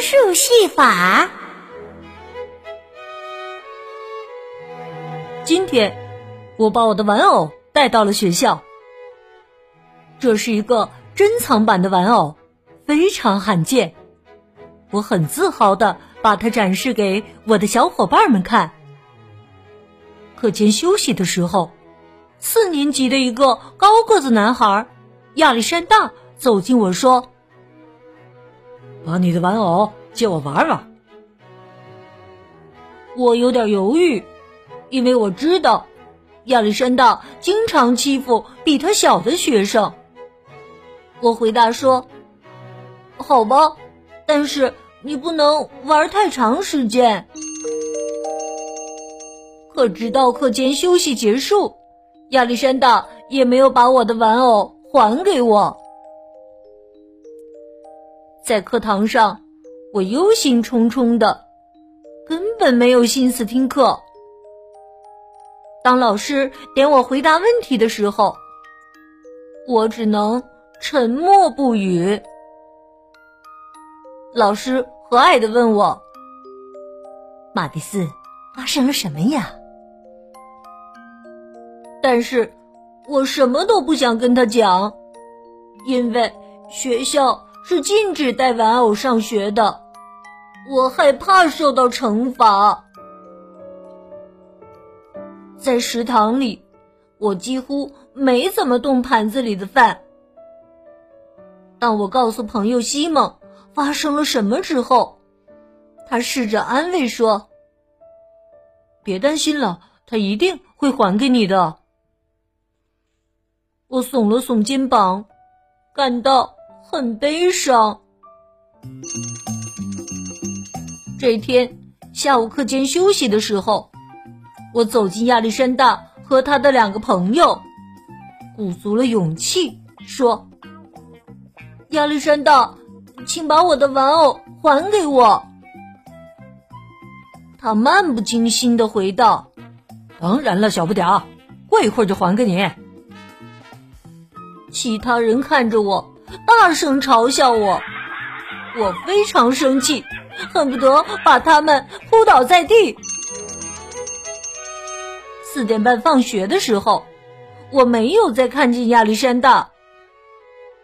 术戏法。今天，我把我的玩偶带到了学校。这是一个珍藏版的玩偶，非常罕见。我很自豪的把它展示给我的小伙伴们看。课间休息的时候，四年级的一个高个子男孩亚历山大走近我说。把你的玩偶借我玩玩。我有点犹豫，因为我知道亚历山大经常欺负比他小的学生。我回答说：“好吧，但是你不能玩太长时间。”可直到课间休息结束，亚历山大也没有把我的玩偶还给我。在课堂上，我忧心忡忡的，根本没有心思听课。当老师点我回答问题的时候，我只能沉默不语。老师和蔼的问我：“马蒂斯，发生了什么呀？”但是，我什么都不想跟他讲，因为学校。是禁止带玩偶上学的，我害怕受到惩罚。在食堂里，我几乎没怎么动盘子里的饭。当我告诉朋友西蒙发生了什么之后，他试着安慰说：“别担心了，他一定会还给你的。”我耸了耸肩膀，感到。很悲伤。这天下午课间休息的时候，我走进亚历山大和他的两个朋友，鼓足了勇气说：“亚历山大，请把我的玩偶还给我。”他漫不经心的回道：“当然了，小不点儿，过一会儿就还给你。”其他人看着我。大声嘲笑我，我非常生气，恨不得把他们扑倒在地。四点半放学的时候，我没有再看见亚历山大。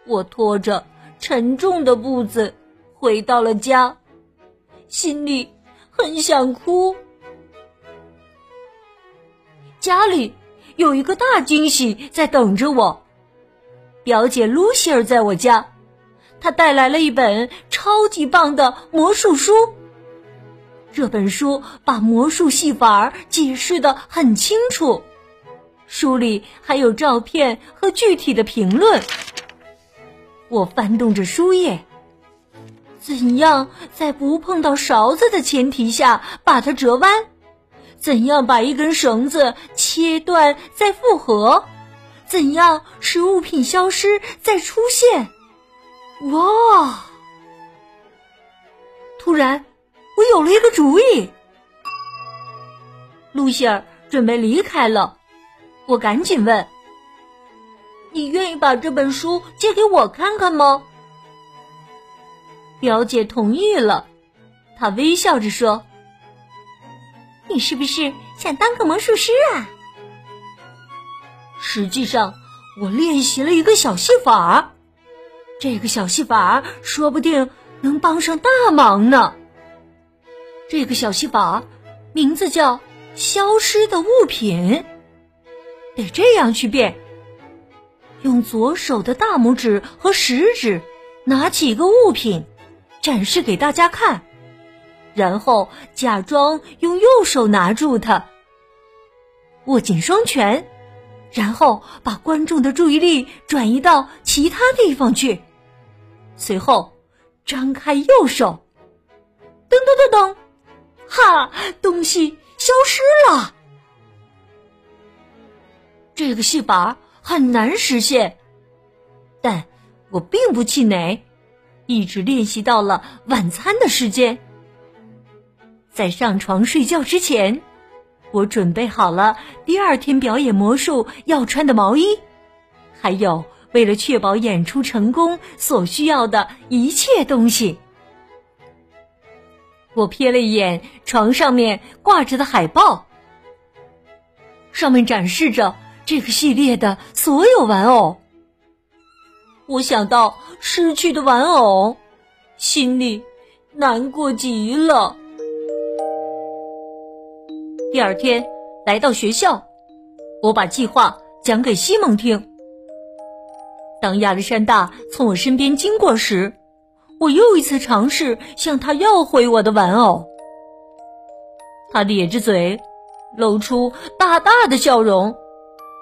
我拖着沉重的步子回到了家，心里很想哭。家里有一个大惊喜在等着我。表姐露西尔在我家，她带来了一本超级棒的魔术书。这本书把魔术戏法解释的很清楚，书里还有照片和具体的评论。我翻动着书页，怎样在不碰到勺子的前提下把它折弯？怎样把一根绳子切断再复合？怎样使物品消失再出现？哇！突然，我有了一个主意。露西尔准备离开了，我赶紧问：“你愿意把这本书借给我看看吗？”表姐同意了，她微笑着说：“你是不是想当个魔术师啊？”实际上，我练习了一个小戏法，这个小戏法说不定能帮上大忙呢。这个小戏法名字叫“消失的物品”，得这样去变：用左手的大拇指和食指拿起一个物品，展示给大家看，然后假装用右手拿住它，握紧双拳。然后把观众的注意力转移到其他地方去，随后张开右手，噔噔噔噔，哈，东西消失了。这个戏法很难实现，但我并不气馁，一直练习到了晚餐的时间。在上床睡觉之前，我准备好了第二天表演魔术要穿的毛衣，还有为了确保演出成功所需要的一切东西。我瞥了一眼床上面挂着的海报，上面展示着这个系列的所有玩偶。我想到失去的玩偶，心里难过极了。第二天来到学校，我把计划讲给西蒙听。当亚历山大从我身边经过时，我又一次尝试向他要回我的玩偶。他咧着嘴，露出大大的笑容，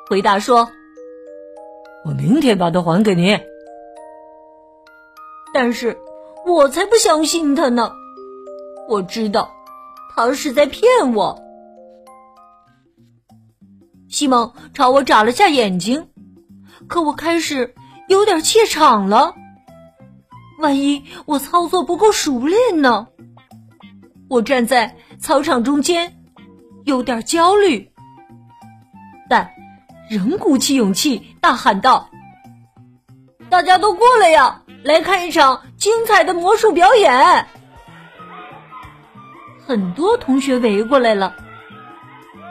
回答说：“我明天把它还给你。”但是，我才不相信他呢！我知道，他是在骗我。西蒙朝我眨了下眼睛，可我开始有点怯场了。万一我操作不够熟练呢？我站在操场中间，有点焦虑，但仍鼓起勇气大喊道：“大家都过来呀，来看一场精彩的魔术表演！”很多同学围过来了。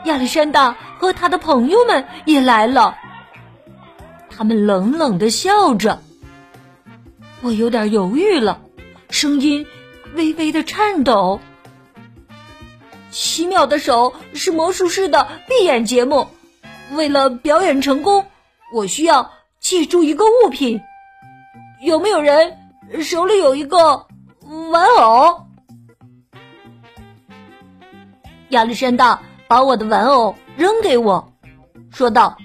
亚历山大和他的朋友们也来了，他们冷冷的笑着。我有点犹豫了，声音微微的颤抖。奇妙的手是魔术师的闭眼节目，为了表演成功，我需要记住一个物品。有没有人手里有一个玩偶？亚历山大。把我的玩偶扔给我，说道：“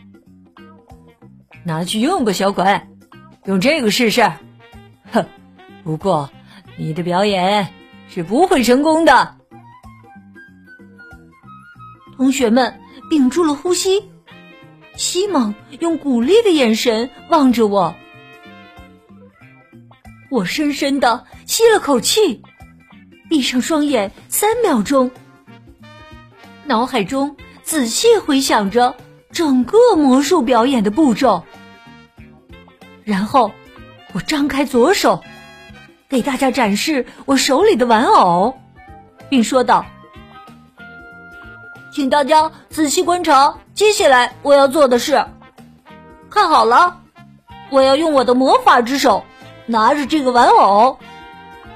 拿去用吧，小鬼，用这个试试。哼，不过你的表演是不会成功的。”同学们屏住了呼吸，西蒙用鼓励的眼神望着我。我深深的吸了口气，闭上双眼三秒钟。脑海中仔细回想着整个魔术表演的步骤，然后我张开左手，给大家展示我手里的玩偶，并说道：“请大家仔细观察接下来我要做的事。看好了，我要用我的魔法之手拿着这个玩偶，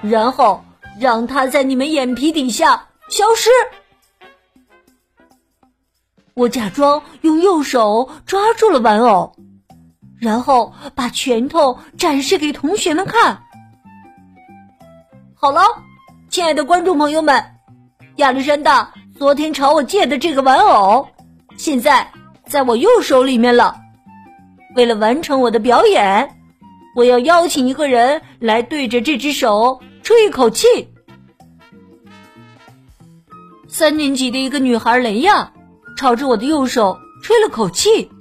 然后让它在你们眼皮底下消失。”我假装用右手抓住了玩偶，然后把拳头展示给同学们看。好了，亲爱的观众朋友们，亚历山大昨天朝我借的这个玩偶，现在在我右手里面了。为了完成我的表演，我要邀请一个人来对着这只手吹一口气。三年级的一个女孩雷亚。朝着我的右手吹了口气，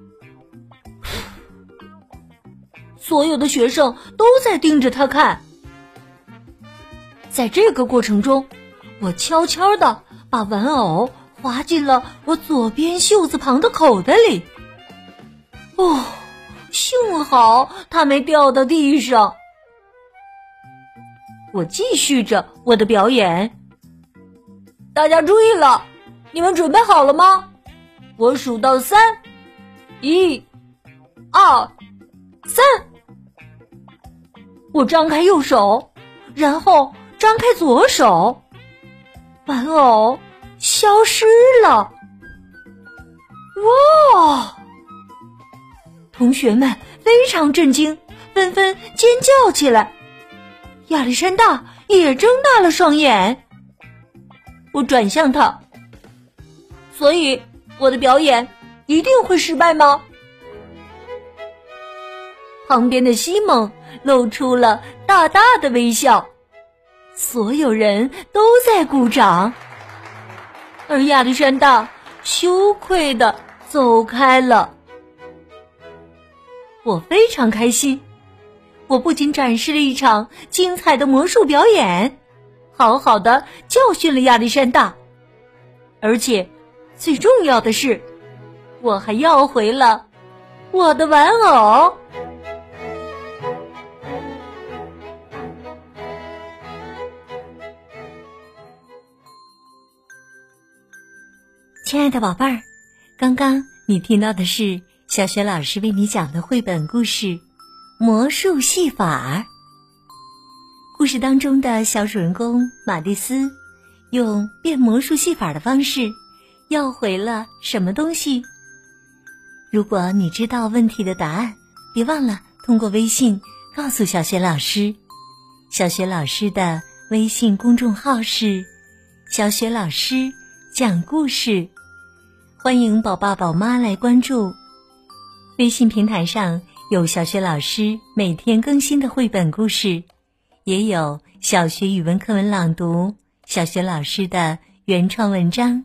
所有的学生都在盯着他看。在这个过程中，我悄悄的把玩偶滑进了我左边袖子旁的口袋里。哦，幸好它没掉到地上。我继续着我的表演。大家注意了，你们准备好了吗？我数到三，一、二、三。我张开右手，然后张开左手，玩偶消失了。哇！同学们非常震惊，纷纷尖叫起来。亚历山大也睁大了双眼。我转向他，所以。我的表演一定会失败吗？旁边的西蒙露出了大大的微笑，所有人都在鼓掌，而亚历山大羞愧的走开了。我非常开心，我不仅展示了一场精彩的魔术表演，好好的教训了亚历山大，而且最重要的是，我还要回了我的玩偶。亲爱的宝贝儿，刚刚你听到的是小雪老师为你讲的绘本故事《魔术戏法》。故事当中的小主人公马蒂斯用变魔术戏法的方式要回了什么东西？如果你知道问题的答案，别忘了通过微信告诉小雪老师。小雪老师的微信公众号是“小雪老师讲故事”。欢迎宝爸宝妈来关注，微信平台上有小雪老师每天更新的绘本故事，也有小学语文课文朗读、小学老师的原创文章。